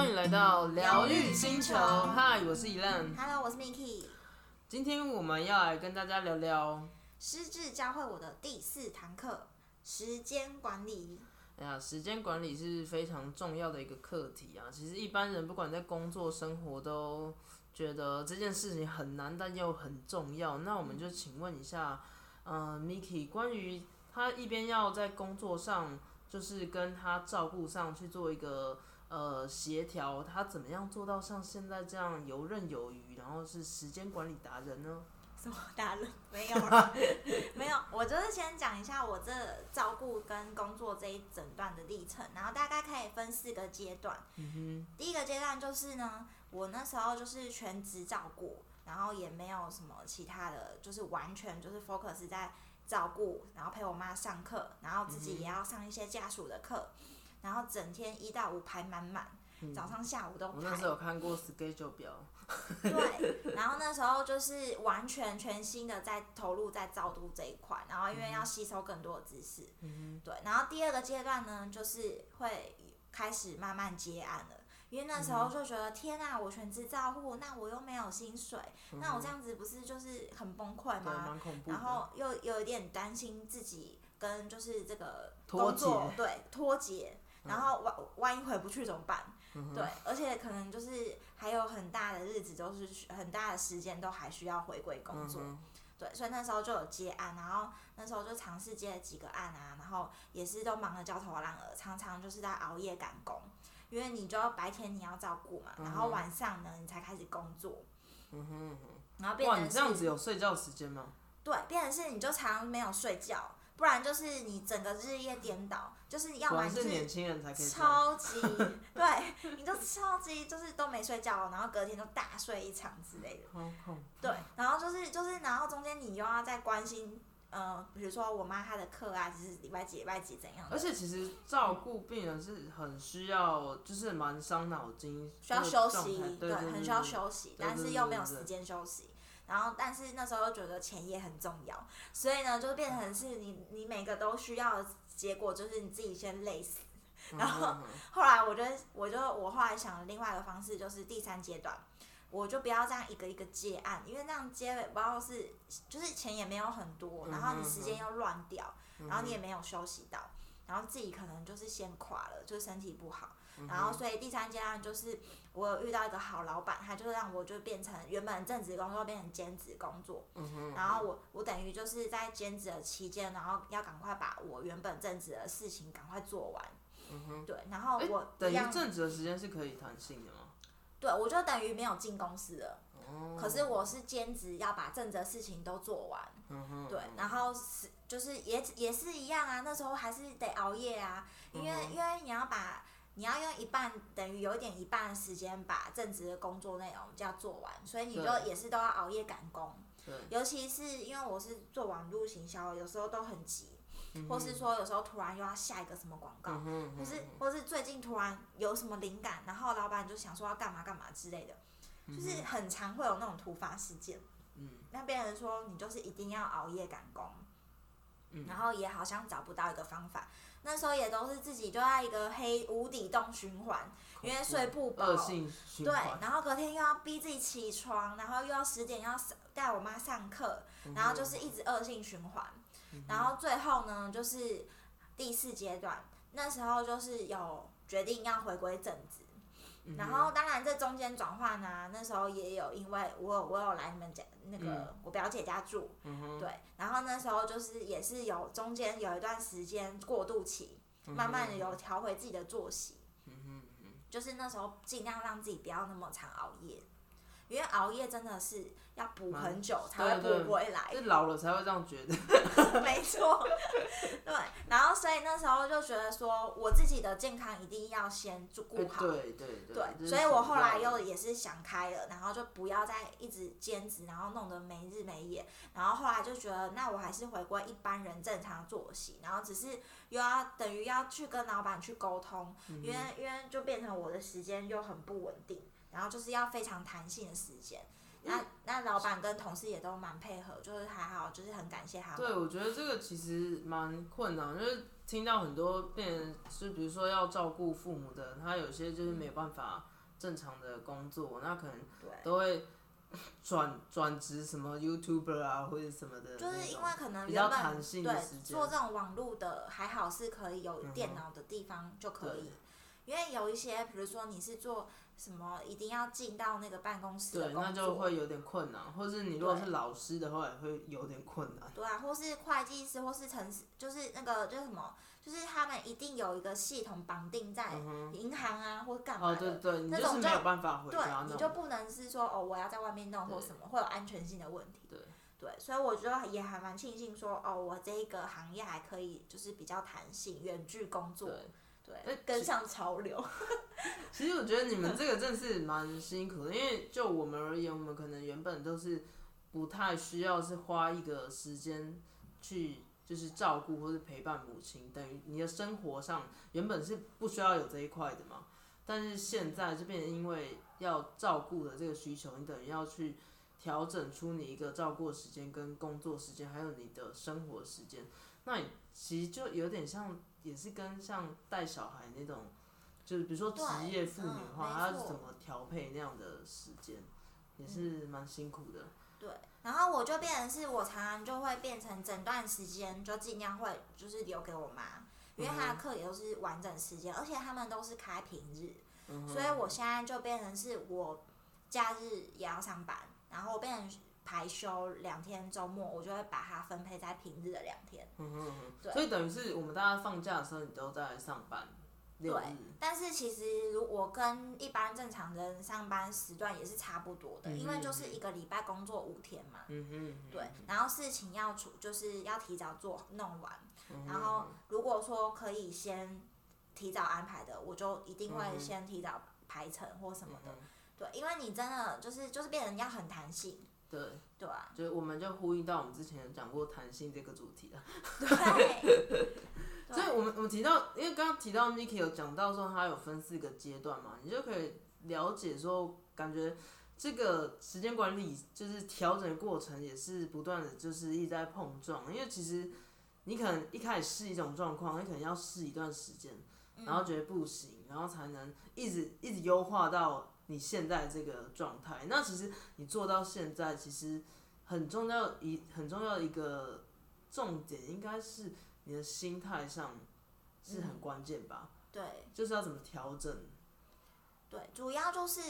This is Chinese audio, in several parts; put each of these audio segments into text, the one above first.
欢迎来到疗愈星球。嗨，我是伊浪。Hello，我是 Miki。今天我们要来跟大家聊聊，失智教会我的第四堂课——时间管理。哎呀，时间管理是非常重要的一个课题啊。其实一般人不管在工作、生活，都觉得这件事情很难，但又很重要。那我们就请问一下，呃，Miki，关于他一边要在工作上，就是跟他照顾上去做一个呃协调，他怎么样做到像现在这样游刃有余，然后是时间管理达人呢？什么达人？没有啦，没有。我就是先讲一下我这照顾跟工作这一整段的历程，然后大概可以分四个阶段。嗯第一个阶段就是呢，我那时候就是全职照顾，然后也没有什么其他的，就是完全就是 focus 在照顾，然后陪我妈上课，然后自己也要上一些家属的课，然后整天一到五排满满，早上下午都哼，我那时。候有看过 schedule 表，对，然后那时候就是完全全新的在投入在照顾这一块，然后因为要吸收更多的知识，嗯对，然后第二个阶段呢，就是会开始慢慢接案了。因为那时候就觉得、天啊，我全职照顾，那我又没有薪水，那我这样子不是就是很崩溃对，吗？蛮恐怖。然后又有一点担心自己跟就是这个脱工作节对脱节，然后万万一回不去怎么办？嗯对，而且可能就是还有很大的日子都是很大的时间都还需要回归工作，嗯对，所以那时候就有接案，然后那时候就尝试接了几个案啊，然后也是都忙得焦头烂额，常常就是在熬夜赶工，因为你就要白天你要照顾嘛，然后晚上呢你才开始工作，嗯哼嗯哼，然后变哇，你这样子有睡觉时间吗？对，变成是你就常没有睡觉，不然就是你整个日夜颠倒，就是你要果然么就是年轻人才可以。超级对，你就超级就是都没睡觉，然后隔天就大睡一场之类的。对，然后就是就是，然后中间你又要再关心，呃，比如说我妈她的课啊，就是礼拜几礼拜几怎样的，而且其实照顾病人是很需要，就是蛮伤脑筋，需要休息，对对，很需要。休息，但是又没有时间休息。然后，但是那时候又觉得钱也很重要，所以呢，就变成是你你每个都需要的结果，就是你自己先累死。然后后来我就我就我后来想了另外一个方式，就是第三阶段，我就不要这样一个一个接案，因为那样接不知道是就是钱也没有很多，然后你时间又乱掉，然后你也没有休息到，然后自己可能就是先垮了，就是身体不好，然后所以第三阶段就是我有遇到一个好老板，他就让我就变成原本正职工作变成兼职工作，嗯然后我我等于就是在兼职的期间，然后要赶快把我原本正职的事情赶快做完。对，然后我嗯等于正职的时间是可以弹性的吗？对我就等于没有进公司了。哦。可是我是兼职，要把正职的事情都做完。嗯哼。对，然后是就是也也是一样啊，那时候还是得熬夜啊，因为、嗯因为你要把你要用一半等于有一点一半的时间把正职的工作内容就要做完，所以你就也是都要熬夜赶工。对。尤其是因为我是做网络行销，有时候都很急，嗯或是说有时候突然又要下一个什么广告，嗯或是或是最近突然有什么灵感，然后老板就想说要干嘛干嘛之类的，就是很常会有那种突发事件。嗯。那别人说你就是一定要熬夜赶工，嗯然后也好像找不到一个方法。那时候也都是自己就在一个黑无底洞循环，因为睡不饱对。，然后隔天又要逼自己起床，然后又要十点要上带我妈上课，嗯然后就是一直恶性循环。然后最后呢，就是第四阶段，那时候就是有决定要回归正职。嗯然后当然这中间转换呢，那时候也有因为我有我有来你们家那个、嗯。我表姐家住，嗯。对，然后那时候就是也是有中间有一段时间过渡期，慢慢的有调回自己的作息，嗯哼嗯就是那时候尽量让自己不要那么常熬夜，因为熬夜真的是要补很久才会补回来，是老了才会这样觉得。没错，对，然后所以那时候就觉得说，我自己的健康一定要先顾顾好，对对对。对，所以我后来又也是想开了，然后就不要再一直兼职，然后弄得没日没夜，然后后来就觉得，那我还是回归一般人正常作息，然后只是又要等于要去跟老板去沟通，嗯因为因为就变成我的时间又很不稳定，然后就是要非常弹性的时间。那那老板跟同事也都蛮配合，就是还好，就是很感谢他们。对，我觉得这个其实蛮困难，就是听到很多病人，就比如说要照顾父母的，他有些就是没有办法正常的工作，那可能。都会 转转职什么 YouTuber 啊或者什么的，就是因为可能比较弹性的对时间做这种网络的还好是可以有电脑的地方就可以，因为有一些比如说你是做什么一定要进到那个办公室的对，工作，那就会有点困难，或是你如果是老师的话，也会有点困难。对啊，或是会计师，或是城市，就是那个就是什么，就是他们一定有一个系统绑定在银行啊，或干嘛。对对，你那种就是没有办法回对家，你。就不能是说哦，我要在外面弄或什么，会有安全性的问题。对对，所以我觉得也还蛮庆幸说，哦，我这一个行业还可以就是比较弹性，远距工作，对。对，哎跟上潮流。其实我觉得你们这个真的是蛮辛苦的，因为就我们而言，我们可能原本都是不太需要是花一个时间去就是照顾或是陪伴母亲，等于你的生活上原本是不需要有这一块的嘛。但是现在就变成因为要照顾的这个需求，你等于要去调整出你一个照顾时间、跟工作时间，还有你的生活时间。那你其实就有点像，也是跟像带小孩那种，就是比如说职业妇女嗯化，没错她要怎么调配那样的时间，也是蛮辛苦的。对，然后我就变成是我常常就会变成整段时间就尽量会就是留给我妈，因为她的课也都是完整时间，而且他们都是开平日，嗯所以我现在就变成是我假日也要上班，然后变成排休两天，周末我就会把它分配在平日的两天。嗯哼嗯对哼，所以等于是我们大家放假的时候，你都在上班，对。但是其实如我跟一般正常人上班时段也是差不多的，嗯因为就是一个礼拜工作五天嘛。嗯哼嗯，对，然后事情要处就是要提早做弄完，嗯然后如果说可以先提早安排的，我就一定会先提早排程或什么的。嗯对，因为你真的就是就是变成要很弹性，对，对啊，就我们就呼应到我们之前讲过弹性这个主题了。对，所以我们我们提到，因为刚刚提到 Miki 有讲到说它有分四个阶段嘛，你就可以了解说，感觉这个时间管理就是调整的过程也是不断的就是一直在碰撞，因为其实你可能一开始试一种状况，你可能要试一段时间，然后觉得不行，然后才能一直一直优化到你现在这个状态。那其实你做到现在，其实很重要一很重要的一个重点应该是你的心态上是很关键吧，对就是要怎么调整。对，主要就是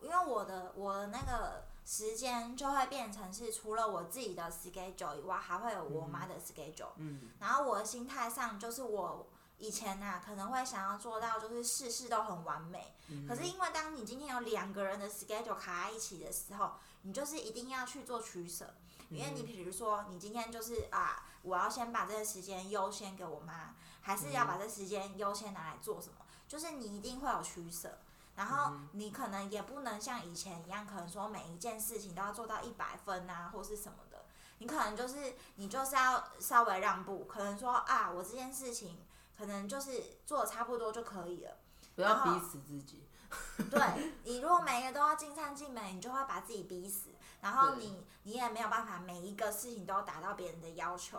因为我的我的那个时间就会变成是除了我自己的 schedule 以外，还会有我妈的 schedule，、嗯然后我的心态上就是我。以前呐、可能会想要做到就是事事都很完美，嗯可是因为当你今天有两个人的 schedule 卡在一起的时候，你就是一定要去做取舍，因为你比如说你今天就是啊，我要先把这个时间优先给我妈，还是要把这时间优先拿来做什么？就是你一定会有取舍，然后你可能也不能像以前一样，可能说每一件事情都要做到一百分啊，或是什么的。你可能就是你就是要稍微让步，可能说啊，我这件事情可能就是做的差不多就可以了。不要逼死自己。对你如果每一个都要尽善尽美，你就会把自己逼死，然后你你也没有办法每一个事情都达到别人的要求。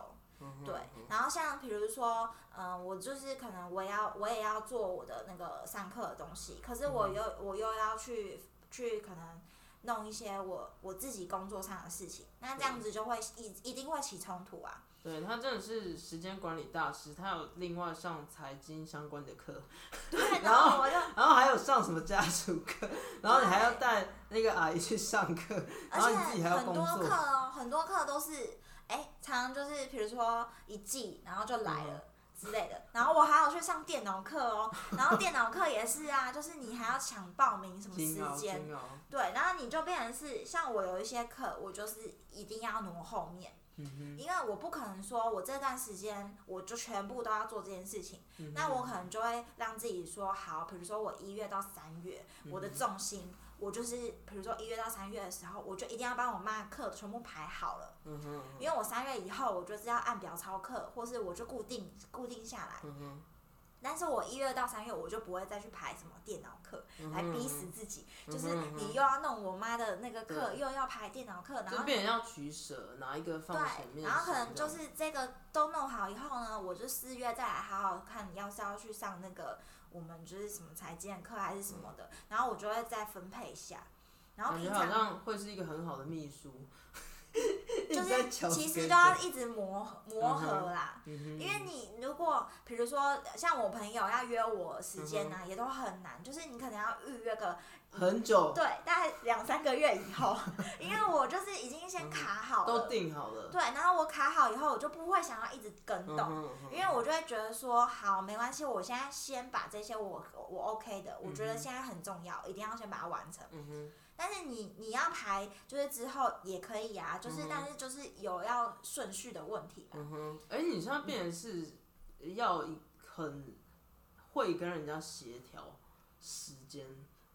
对，然后像比如说，嗯、我就是可能我要我也要做我的那个上课的东西，可是嗯我又、我又要去去可能弄一些我我自己工作上的事情，那这样子就会一一定会起冲突啊。对他真的是时间管理大师，他有另外上财经相关的课，对，然 然后我就然后还有上什么家属课，然后你还要带那个阿姨去上课，然后你自己还要工而且很多课哦，很多课都是，哎、常常就是比如说一季，然后就来了。之类的，然后我还有去上电脑课哦，然后电脑课也是啊，就是你还要抢报名什么时间，对，然后你就变成是像我有一些课，我就是一定要挪后面，嗯因为我不可能说我这段时间我就全部都要做这件事情，嗯那我可能就会让自己说好，比如说我一月到三月，我嗯的重心我就是比如说一月到三月的时候，我就一定要帮我妈的课全部排好了，嗯哼，因为我三月以后我就是要按表操课，或是我就固定固定下来，嗯哼，但是我一月到三月我就不会再去排什么电脑课，来逼死自己。就是你又要弄我妈的那个课，又要排电脑课，然后就变成要取舍，哪一个放前对，面。然后可能就是这个都弄好以后呢，我就四月再来好好看，你要是要去上那个我们就是什么财经课还是什么的，然后我就会再分配一下。然后平常像会是一个很好的秘书。就是其实都要一直磨磨合啦。因为你如果比如说像我朋友要约我时间嗯呢、也都很难，就是你可能要预约个很久对，大概两三个月以后，因为我就是已经先卡好了，都定好了。对，然后我卡好以后，我就不会想要一直跟动，因为我就会觉得说，好，没关系，我现在先把这些我我 OK 的，我觉得现在很重要，一定要先把它完成。嗯哼，但是你你要排，就是之后也可以啊，就是、嗯但是就是有要顺序的问题嘛。嗯哼，而且你现在变成是要很会跟人家协调时间。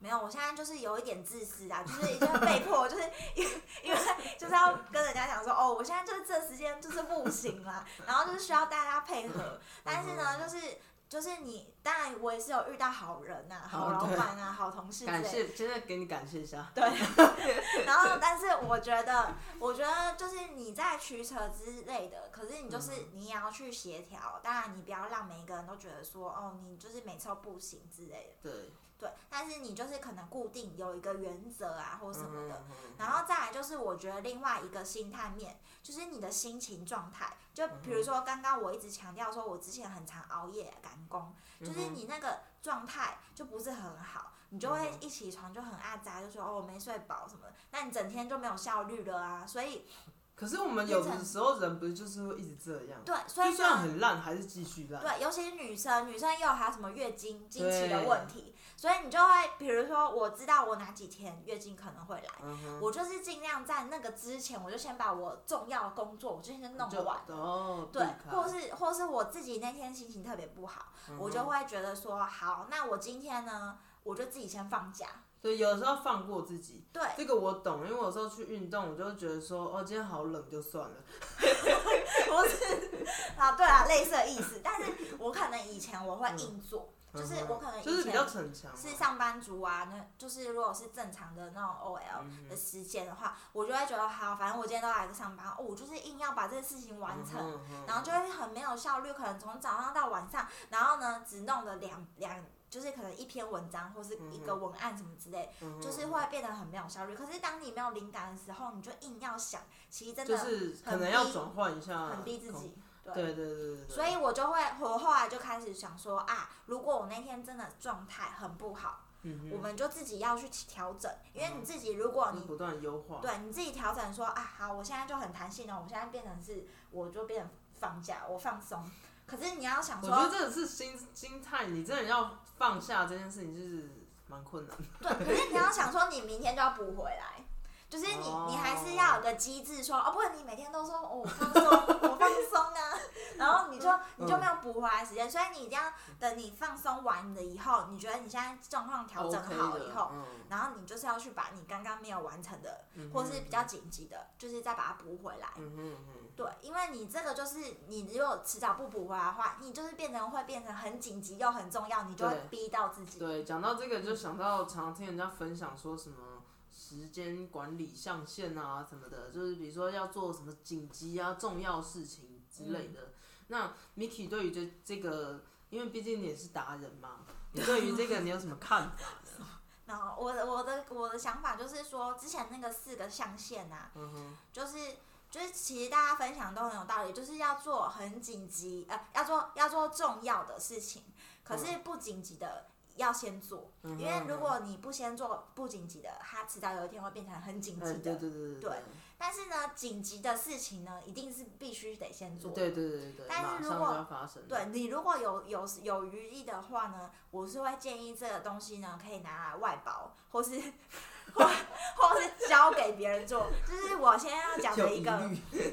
没有，我现在就是有一点自私啊，就是已经被迫，就是 因为因为就是要跟人家讲说，哦，我现在就是这时间就是不行啦，然后就是需要大家配合，但是呢，就是就是你，当然我也是有遇到好人呐、好老板啊、好同事之类的，感谢，真的给你感谢一下。对，然后但是我觉得，我觉得就是你在取舍之类的，可是你就是嗯。你也要去协调，当然你不要让每一个人都觉得说，哦，你就是每次都不行之类的。对，对，但是你就是可能固定有一个原则啊，或什么的。然后再来就是，我觉得另外一个心态面，就是你的心情状态。就比如说刚刚我一直强调说，我之前很常熬夜赶工，就是你那个状态就不是很好，你就会一起床就很阿杂，就说哦我没睡饱什么的，那你整天就没有效率了啊。所以 可是我们有的时候人不是就是会一直这样，对，所以就算，很烂还是继续烂。对，尤其是女生，女生又有还有什么月经经期的问题，所以你就会，比如说我知道我哪几天月经可能会来。嗯，我就是尽量在那个之前，我就先把我重要的工作，我就先弄完。哦，对或是或是我自己那天心情特别不好，嗯我就会觉得说，好，那我今天呢，我就自己先放假。对，有时候放过自己，对，这个我懂，因为我有时候去运动，我就会觉得说，哦，今天好冷，就算了。不是啊，对啊，类似的意思。但是我可能以前我会硬做，就是我可能就是比较以前逞强，是上班族啊，那就是如果是正常的那种 OL 嗯的时间的话，我就会觉得好，反正我今天都来上班，哦，我就是硬要把这个事情完成。然后就会很没有效率，可能从早上到晚上，然后呢只弄了两两，就是可能一篇文章或是一个文案什么之类，嗯就是会变得很没有效率。可是当你没有灵感的时候，你就硬要想，其实真的就是可能要转换一下，很逼自己。对。对对对。所以我就会，我后来就开始想说啊，如果我那天真的状态很不好，嗯我们就自己要去调整，因为你自己如果你就是不断优化。对你自己调整说啊，好，我现在就很弹性哦，我现在变成是，我就变成放假，我放松。可是你要想说，我觉得这个是心心态，你真的要放下这件事情，就是蛮困难的。对，可是你要想说，你明天就要补回来，就是你哦你还是要有个机制说，哦，不然你每天都说哦我放松，我放松啊，然后你就你就没有补回来时间，所以你一定要等你放松完了以后，你觉得你现在状况调整好以后。嗯然后你就是要去把你刚刚没有完成的，或是比较紧急的，就是再把它补回来。嗯哼嗯哼。对，因为你这个就是你如果迟早不补回来的话，你就是变成会变成很紧急又很重要，你就会逼到自己。对，讲到这个就想到常常听人家分享说什么时间管理象限啊什么的，就是比如说要做什么紧急啊重要事情之类的。那 Miki 对于这这个，因为毕竟你也是达人嘛，你对于这个你有什么看法呢？然后我的我的我的想法就是说，之前那个四个象限啊，嗯哼，就是就是其实大家分享都很有道理，就是要做很紧急呃要做要做重要的事情，可是不紧急的要先做，嗯因为如果你不先做不紧急的，它迟早有一天会变成很紧急哎，的。对对对对对但是呢，紧急的事情呢，一定是必须得先做。对对对对对，但是如果。对你如果有有有余力的话呢，我是会建议这个东西呢可以拿来外包，或是或 或是交给别人做。就是我现在要讲的一个，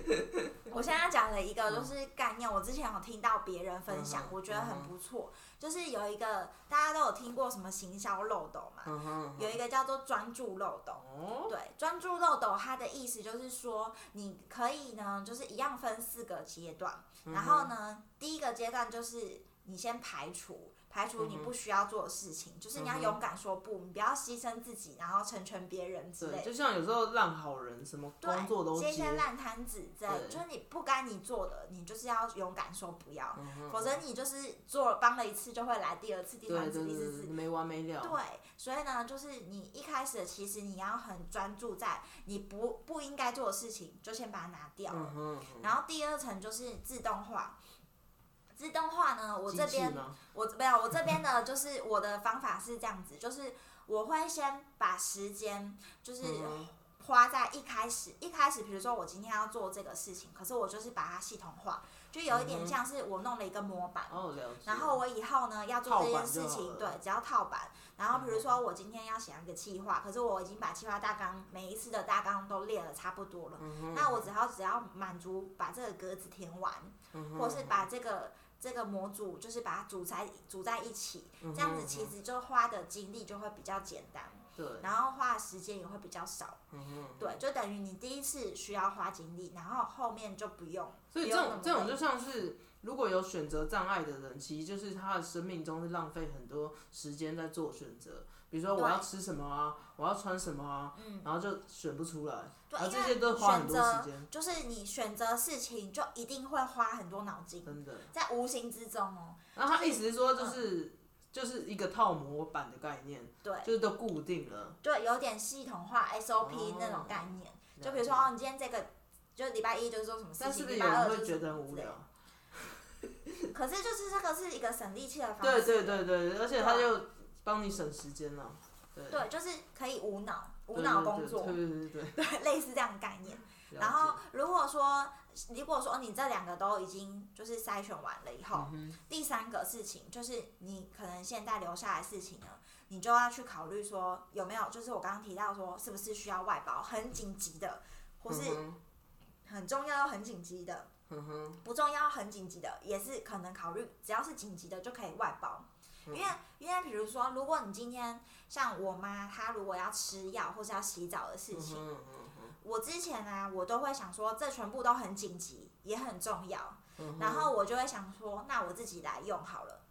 我现在要讲的一个就是概念，我之前有听到别人分享我觉得很不错。就是有一个大家都有听过什么行销漏斗嘛，有一个叫做专注漏斗。哦，对，专注漏斗它的意思就是说，你可以呢，就是一样分四个阶段。嗯然后呢，第一个阶段就是你先排除。排除嗯你不需要做的事情，就是你要勇敢说不，你不要牺牲自己，然后成全别人之类对，就。像有时候烂好人，什么对工作都接一些，烂摊子之类的，就是你不该你做的，你就是要勇敢说不要，嗯否则你就是做帮了一次就会来第二次、第三次、第四次。没完没了。对，所以呢，就是你一开始其实你要很专注在你不不应该做的事情，就先把它拿掉了。嗯哼，然后第二层就是自动化。自动化呢，我这边？我没有，我这边的 就是我的方法是这样子，就是我会先把时间就是嗯花在一开始，一开始比如说我今天要做这个事情，可是我就是把它系统化，就有一点像是我弄了一个模板。然后我以后呢要做这件事情，对，只要套版。然后比如说我今天要写一个计划，可是我已经把计划大纲每一次的大纲都列了差不多了，嗯那我只要只要满足把这个格子填完，嗯或是把这个这个模组就是把它组在组在一起，嗯这样子其实就花的精力就会比较简单，对，然后花的时间也会比较少。嗯。对，就等于你第一次需要花精力，然后后面就不用。所以这种这种就像是，如果有选择障碍的人，其实就是他的生命中是浪费很多时间在做选择。比如说我要吃什么啊，我要穿什么啊，嗯，然后就选不出来，对，然后这些都花很多时间，就是你选择事情就一定会花很多脑筋，真的。在无形之中哦。然后他意思是说，就是就是一个套模板的概念，对就是都固定了。对，有点系统化 SOP 哦那种概念。就比如说，哦，你今天这个就礼拜一就是做什么事情，但是不是礼拜二有人会就是觉得很无聊？可是就是这个是一个省力气的方对式。对对对，而且他就帮你省时间了。对，对，就是可以无脑无脑工作对对，对对 类似这样的概念。然后如果说如果说你这两个都已经就是筛选完了以后，嗯第三个事情就是你可能现在留下来的事情呢，你就要去考虑说有没有，就是我刚刚提到说是不是需要外包，很紧急的，或是嗯很重要又很紧急的，不重要很紧急的，也是可能考虑，只要是紧急的就可以外包。因为因为比如说，如果你今天像我妈，她如果要吃药或是要洗澡的事嗯情，我之前啊，我都会想说，这全部都很紧急，也很重要，嗯然后我就会想说，那我自己来用好了。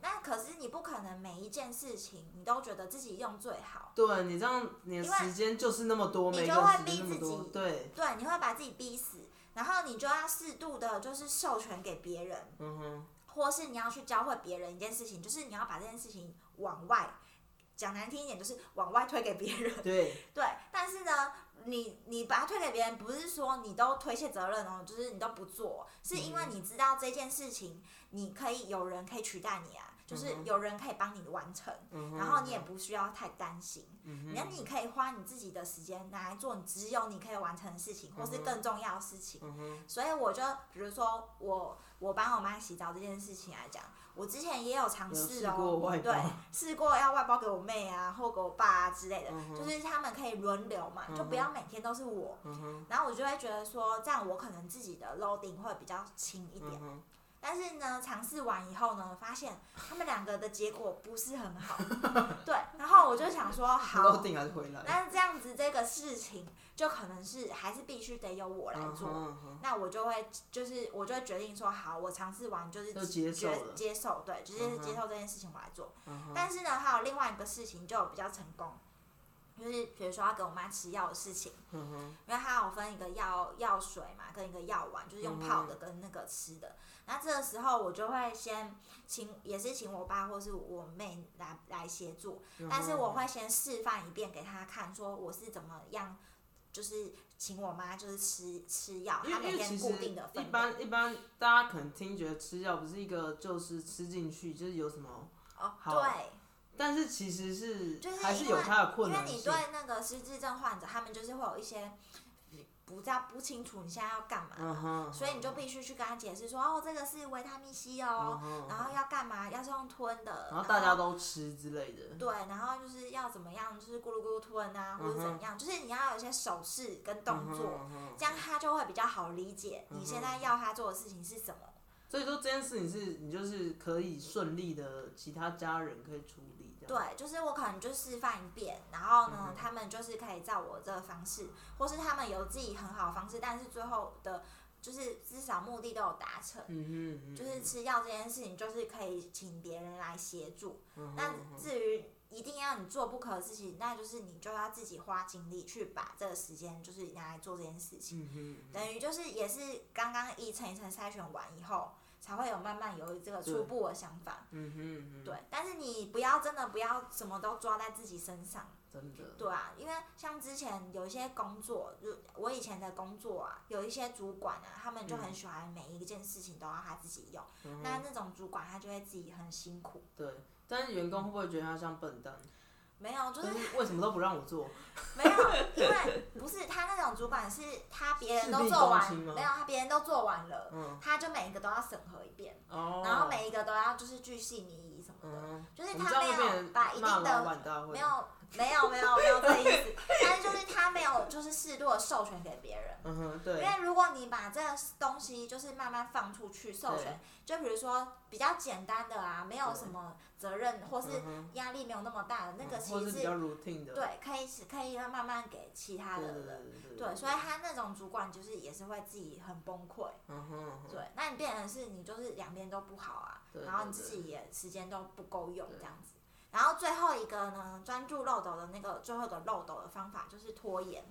那可是你不可能每一件事情你都觉得自己用最好，对你这样，你时间就是那么多，你就会逼自己，对，对，你会把自己逼死，然后你就要适度的，就是授权给别人，嗯哼，或是你要去教会别人一件事情，就是你要把这件事情往外，讲难听一点，就是往外推给别人。对，对，但是呢，你你把它推给别人，不是说你都推卸责任哦，就是你都不做，是因为你知道这件事情，你可以有人可以取代你啊，就是有人可以帮你完成，嗯然后你也不需要太担心。那你可以花你自己的时间拿来做你只有你可以完成的事情，或是更重要的事情。嗯，所以我就比如说我我帮我妈洗澡这件事情来讲，我之前也有尝试哦，对，试过要外包给我妹啊，或给我爸啊之类的，嗯就是他们可以轮流嘛，就不要每天都是我。嗯，然后我就会觉得说，这样我可能自己的 loading 会比较轻一点。但是呢，尝试完以后呢，发现他们两个的结果不是很好。对，然后我就想说，好，定还是回来，那这样子这个事情就可能是还是必须得由我来做。那我就会就是我就会决定说，好，我尝试完就是就接受接受，对，就是嗯哼接受这件事情我来做。但是呢，还有另外一个事情就比较成功，就是比如说要给我妈吃药的事情，嗯哼，因为它有分一个药药水嘛，跟一个药丸，就是用泡的跟那个吃的。那这个时候我就会先请，也是请我爸或是我妹来来协助，嗯但是我会先示范一遍给他看，说我是怎么样，就是请我妈就是吃吃药，她每天固定的一。般一般大家可能听觉得吃药不是一个就是吃进去就是有什么，哦，好对，但是其实是就是还是有它的困因为。你对那个失智症患者，他们就是会有一些不知道不清楚你现在要干嘛，所以你就必须去跟他解释说，哦，这个是维他命 C 哦，然后要干嘛？要是用吞的，然后大家都吃之类的。对，然后就是要怎么样，就是咕噜咕噜吞啊，或者怎样，就是你要有一些手势跟动作，这样他就会比较好理解你现在要他做的事情是什么。所以说这件事情是你就是可以顺利的，其他家人可以处理。对，就是我可能就示范一遍，然后呢，嗯他们就是可以照我这个方式，或是他们有自己很好的方式，但是最后的就是至少目的都有达成。就是吃药这件事情，就是可以请别人来协助。那至于一定要你做不可的事情，那就是你就要自己花精力去把这个时间，就是拿来做这件事情。等于就是也是刚刚一层一层筛选完以后，才会有慢慢有这个对初步的想法。嗯哼嗯哼，对，但是你不要真的不要什么都抓在自己身上。真的，对啊，因为像之前有一些工作，就我以前的工作啊，有一些主管啊，他们就很喜欢每一件事情都要他自己用。嗯那那种主管他就会自己很辛苦。对。但是员工会不会觉得他像笨蛋？没有，就是为什么都不让我做？没有，因为不是他那种主管是他别人都做完，没有他别人都做完了，嗯，他就每一个都要审核一遍，哦，然后每一个都要就是巨细靡遗什么的，嗯，就是他没有把一定的没有没有没有没有这意思，但是就是他没有就是适度的授权给别人。嗯哼，因，为如果你把这个东西就是慢慢放出去授权，就比如说比较简单的啊，没有什么责任或是压力没有那么大的那个，嗯其实或是比较 routine 的，对，可以是可以让慢慢给其他对对的人。对对，所以他那种主管就是也是会自己很崩溃。嗯哼，嗯哼，对，那你变成是你就是两边都不好啊，对然后你自己也时间都不够用这样子。然后最后一个呢，专注漏斗的那个最后一个漏斗的方法就是拖延。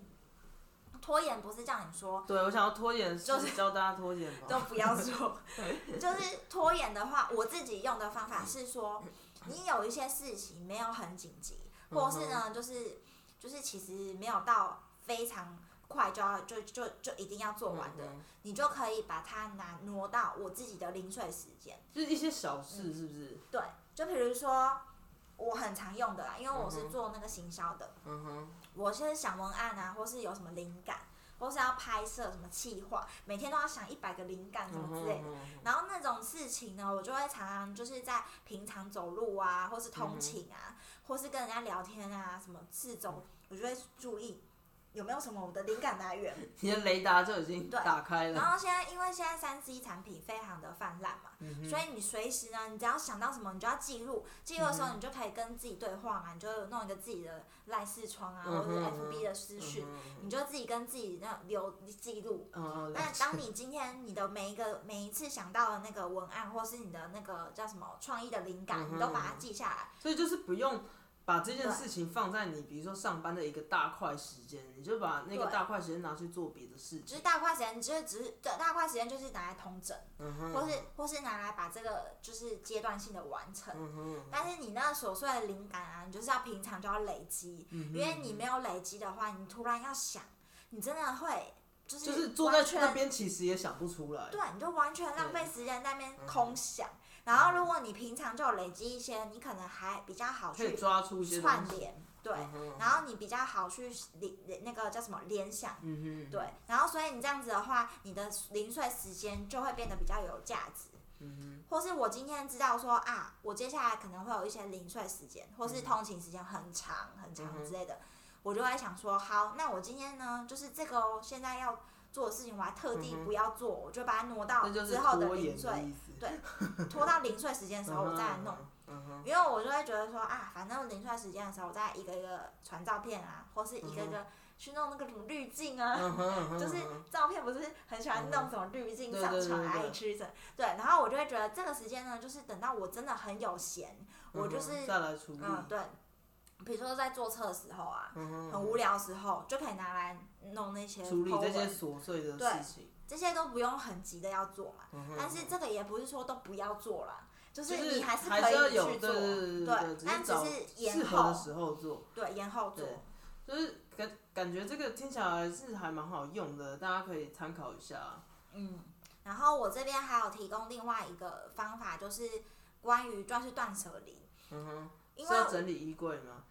拖延不是叫你说对我想要拖延，就是教大家拖延 都嘛，不要说，就是拖延的话，我自己用的方法是说，你有一些事情没有很紧急，或是呢，就是就是其实没有到非常快就要就就就一定要做完的，你就可以把它拿挪到我自己的零碎时间。就是一些小事，是不是？对，就比如说我很常用的啦，因为我是做那个行销的，嗯哼，我是想文案啊，或是有什么灵感，或是要拍摄什么企划，每天都要想一百个灵感什么之类的。嗯哼然后那种事情呢，我就会常常就是在平常走路啊，或是通勤啊，或是跟人家聊天啊，什么这种，我就会注意有没有什么我的灵感来源。你的雷达就已经对打开了，然后现在因为现在三 C 产品非常的泛滥嘛，嗯所以你随时呢，你只要想到什么，你就要记录。记录的时候，你就可以跟自己对话啊，你就弄一个自己的赖视窗啊，嗯或者是嗯哼 FB 的私讯，嗯你就自己跟自己那留记录。嗯嗯，那当你今天你的每一个 每一次想到的那个文案，或是你的那个叫什么创意的灵感，嗯你都把它记下来。所以就是不用把这件事情放在你比如说上班的一个大块时间，你就把那个大块时间拿去做别的事情。就是大块时间，就是只是对大块时间就是拿来通整，嗯，或是或是拿来把这个就是阶段性的完成。但是你那个琐碎的灵感啊，你就是要平常就要累积，因为你没有累积的话，你突然要想，你真的会就是就是坐在那边其实也想不出来。对，你就完全浪费时间在那边空想。然后如果你平常就有累积一些，你可能还比较好去抓出一些。串联，对，然后你比较好去联那个叫什么联想。对，然后所以你这样子的话，你的零碎时间就会变得比较有价值。嗯或是我今天知道说啊，我接下来可能会有一些零碎时间，或是通勤时间很长很长嗯之类的，我就会想说，好，那我今天呢，就是这个哦，现在要做的事情，我还特地不要做，我就把它挪，到之后的零碎。对，拖到零碎时间的时候我再来弄。嗯，因为我就会觉得说啊，反正零碎时间的时候，我再一个一个传照片啊，或是一个一个去弄那个什么滤镜啊，就是照片不是很喜欢弄什么滤镜对上传对对对 IG 的，对，然后我就会觉得这个时间呢，就是等到我真的很有闲，我就是再来处理。嗯对，比如说在坐车的时候啊，嗯，很无聊的时候，就可以拿来弄那些处理这些文琐碎的对事情。这些都不用很急的要做嘛，嗯但是这个也不是说都不要做啦，就是你还是可以去做，对但只是延后的后，时候做。对，延后做。就是感感觉这个听起来是还蛮好用的，大家可以参考一下。嗯，然后我这边还有提供另外一个方法，就是关于就是断舍离，嗯哼，因为要整理衣柜吗？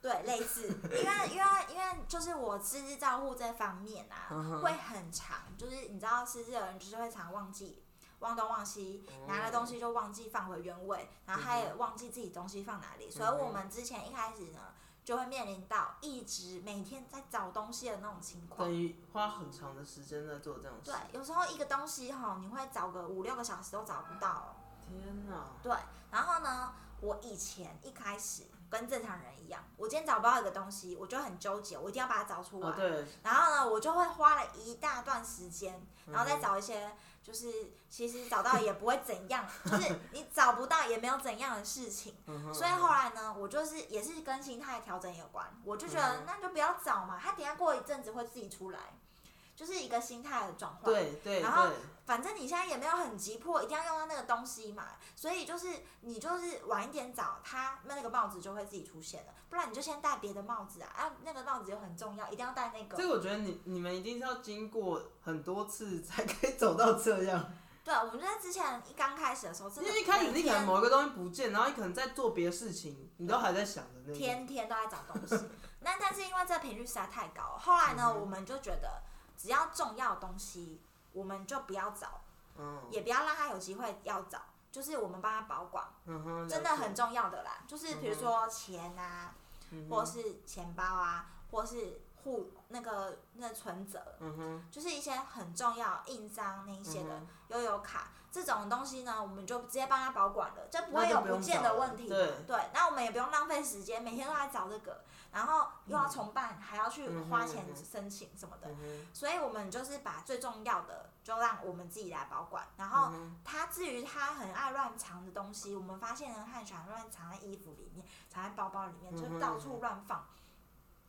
对类似，因为因为因为就是我失智照护这方面啊，会很长，就是你知道失智的人就是会常忘记。忘东忘西，拿了东西就忘记放回原位，然后他也忘记自己东西放哪里，所以我们之前一开始呢，就会面临到一直每天在找东西的那种情况等。于花很长的时间在做这种事对。，有时候一个东西哈，你会找个五六个小时都找不到哦。天哪！对，然后呢，我以前一开始跟正常人一样，我今天找不到一个东西，我就很纠结，我一定要把它找出来。哦，对，然后呢，我就会花了一大段时间，然后再嗯找一些，就是其实找到也不会怎样，就是你找不到也没有怎样的事情。所以后来呢，我就是也是跟心态调整有关，我就觉得嗯那就不要找嘛，它等下过一阵子会自己出来，就是一个心态的转换。对对然后，反正你现在也没有很急迫，一定要用到那个东西嘛，所以就是你就是晚一点找它，那那个帽子就会自己出现了，不然你就先戴别的帽子啊，啊，那个帽子又很重要，一定要戴那个。这个我觉得你你们一定是要经过很多次才可以走到这样，对，我们就在之前一刚开始的时候，真的因为一开始你可能某一个东西不见，然后你可能在做别的事情，你都还在想着那个。天天都在找东西。那但是因为这频率实在太高，后来呢，我们就觉得只要重要的东西，我们就不要找，嗯。也不要让他有机会要找，就是我们帮他保管，嗯哼，真的很重要的啦。就是比如说钱啊，或是钱包啊，或是户那个那存折，嗯哼，就是一些很重要印章那一些的悠游卡这种东西呢，我们就直接帮他保管了，就不会有不见的问题。对那我们也不用浪费时间，每天都来找这个，然后又要重办，还要去花钱申请什么的。嗯，所以我们就是把最重要的就让我们自己来保管，然后他至于他很爱乱藏的东西，我们发现呢，他很喜欢乱藏在衣服里面，藏在包包里面，就到处乱放。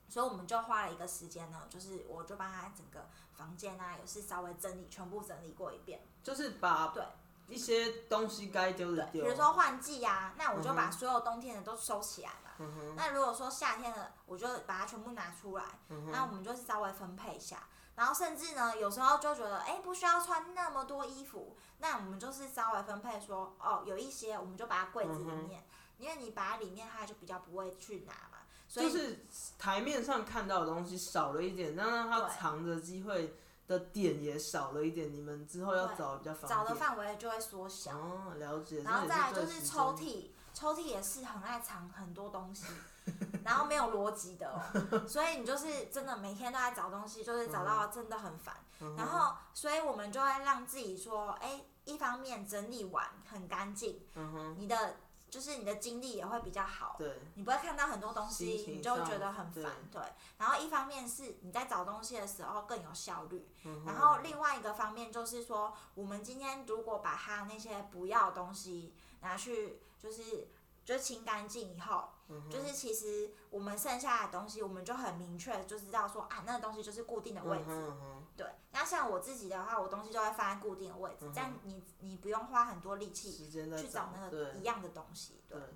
所以我们就花了一个时间呢，就是我就帮他整个房间啊，也是稍微整理，全部整理过一遍。就是把对一些东西该丢的，丢，比如说换季啊，那我就把所有冬天的都收起来嘛。嗯，那如果说夏天的，我就把它全部拿出来。嗯，那我们就是稍微分配一下，然后甚至呢，有时候就觉得，哎，不需要穿那么多衣服，那我们就是稍微分配说，哦，有一些我们就把它柜子里嗯面，因为你把它里面，它就比较不会去拿嘛，所以就是台面上看到的东西少了一点，但让它藏的机会的点也少了一点，你们之后要对找比较方便。找的范围就会缩小。哦，了解。然后再来就是抽屉，抽屉也是很爱藏很多东西，然后没有逻辑的哦，所以你就是真的每天都在找东西，就是找到真的很烦。嗯然后，所以我们就会让自己说，哎，一方面整理完很干净，嗯哼，你的就是你的精力也会比较好，对，你不会看到很多东西你就会觉得很烦，对。然后一方面是你在找东西的时候更有效率，嗯然后另外一个方面就是说，我们今天如果把它那些不要的东西拿去，就是就是清干净以后，嗯就是其实我们剩下的东西，我们就很明确就知道说啊，那个东西就是固定的位置。嗯哼嗯哼对，那像我自己的话，我东西都会放在固定的位置，嗯哼这样你你不用花很多力气时间在去找那个对一样的东西。对对，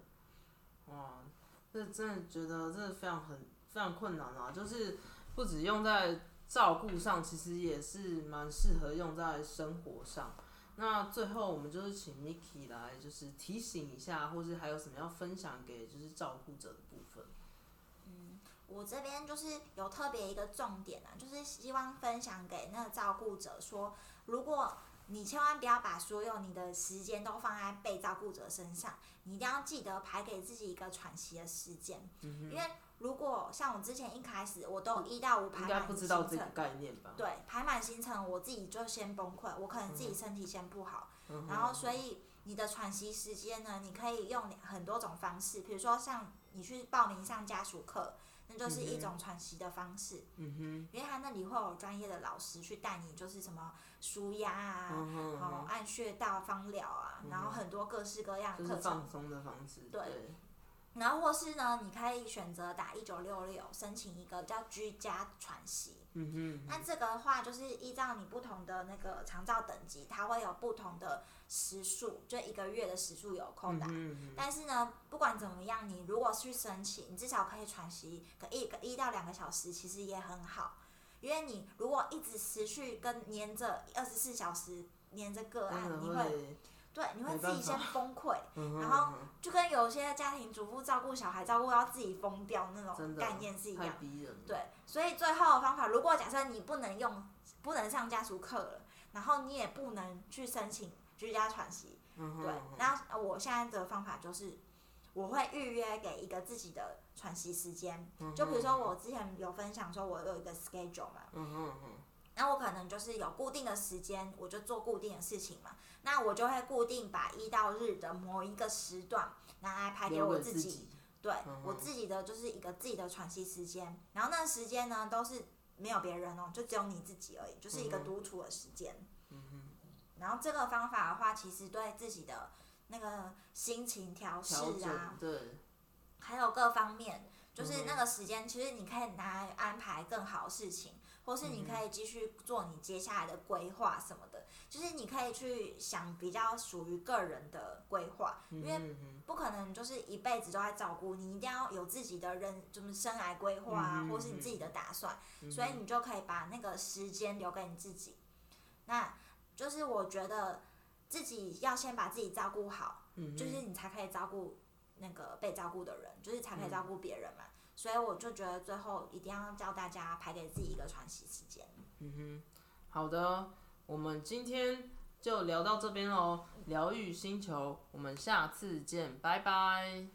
哇，这真的觉得真的非常很非常困难啊！就是不止用在照顾上，其实也是蛮适合用在生活上。那最后我们就是请 Miki 来，就是提醒一下，或是还有什么要分享给就是照顾者的部分。我这边就是有特别一个重点啊，就是希望分享给那个照顾者说，如果你千万不要把所有你的时间都放在被照顾者身上，你一定要记得排给自己一个喘息的时间，嗯因为如果像我之前一开始我都一到五排应该满不知道这个行程，概念吧？对，排满行程我自己就先崩溃，我可能自己身体先不好，嗯然后所以你的喘息时间呢，你可以用很多种方式，比如说像你去报名上家属课，那就是一种喘息的方式，嗯哼因为他那里会有专业的老师去带你，就是什么舒压啊，哼，嗯哼，然后按穴道方疗啊，嗯然后很多各式各样就是的课程放。松的方式。对对，然后或是呢，你可以选择打一九六六申请一个叫居家喘息。嗯哼，那这个的话，就是依照你不同的那个长照等级，它会有不同的时数，就一个月的时数有空打。嗯嗯但是呢，不管怎么样，你如果去申请，你至少可以喘息个一个一到两个小时，其实也很好。因为你如果一直持续跟黏着二十四小时黏着个真案，你会，对你会自己先崩溃，然后就跟有些家庭主妇照顾小孩照顾到自己疯掉那种概念是一太样。逼人了。对，所以最后的方法，如果假设你不能用，不能上家属课了，然后你也不能去申请居家喘息，对那呃我现在的方法就是，我会预约给一个自己的喘息时间，嗯就比如说我之前有分享说，我有一个 schedule 嘛，嗯嗯嗯，那我可能就是有固定的时间，我就做固定的事情嘛，那我就会固定把一到日的某一个时段拿来排给我自己。对我自己的就是一个自己的喘息时间，然后那时间呢都是没有别人哦，就只有你自己而已，就是一个独处的时间。嗯然后这个方法的话，其实对自己的那个心情调试啊，对，还有各方面，就是那个时间，其实你可以拿来安排更好的事情，或是你可以继续做你接下来的规划什么的。就是你可以去想比较属于个人的规划，因为不可能就是一辈子都在照顾你，一定要有自己的人，就是生涯规划啊，或是你自己的打算，所以你就可以把那个时间留给你自己。那就是我觉得自己要先把自己照顾好，就是你才可以照顾那个被照顾的人，就是才可以照顾别人嘛。所以我就觉得最后一定要教大家排给自己一个喘息时间。嗯哼，好的。我们今天就聊到这边喽，疗愈星球，我们下次见，拜拜。